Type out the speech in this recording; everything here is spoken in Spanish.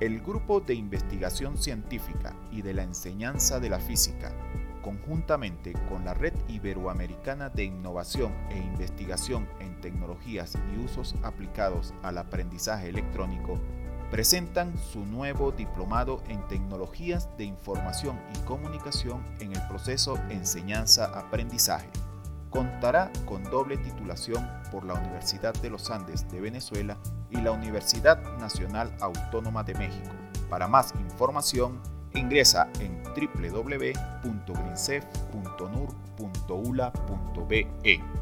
El Grupo de Investigación Científica y de la Enseñanza de la Física, conjuntamente con la Red Iberoamericana de Innovación e Investigación en Tecnologías y Usos Aplicados al Aprendizaje Electrónico, presentan su nuevo diplomado en Tecnologías de Información y Comunicación en el proceso enseñanza-aprendizaje. Contará con doble titulación por la Universidad de los Andes de Venezuela y la Universidad Nacional Autónoma de México. Para más información, ingresa en www.grinsef.nur.ula.be.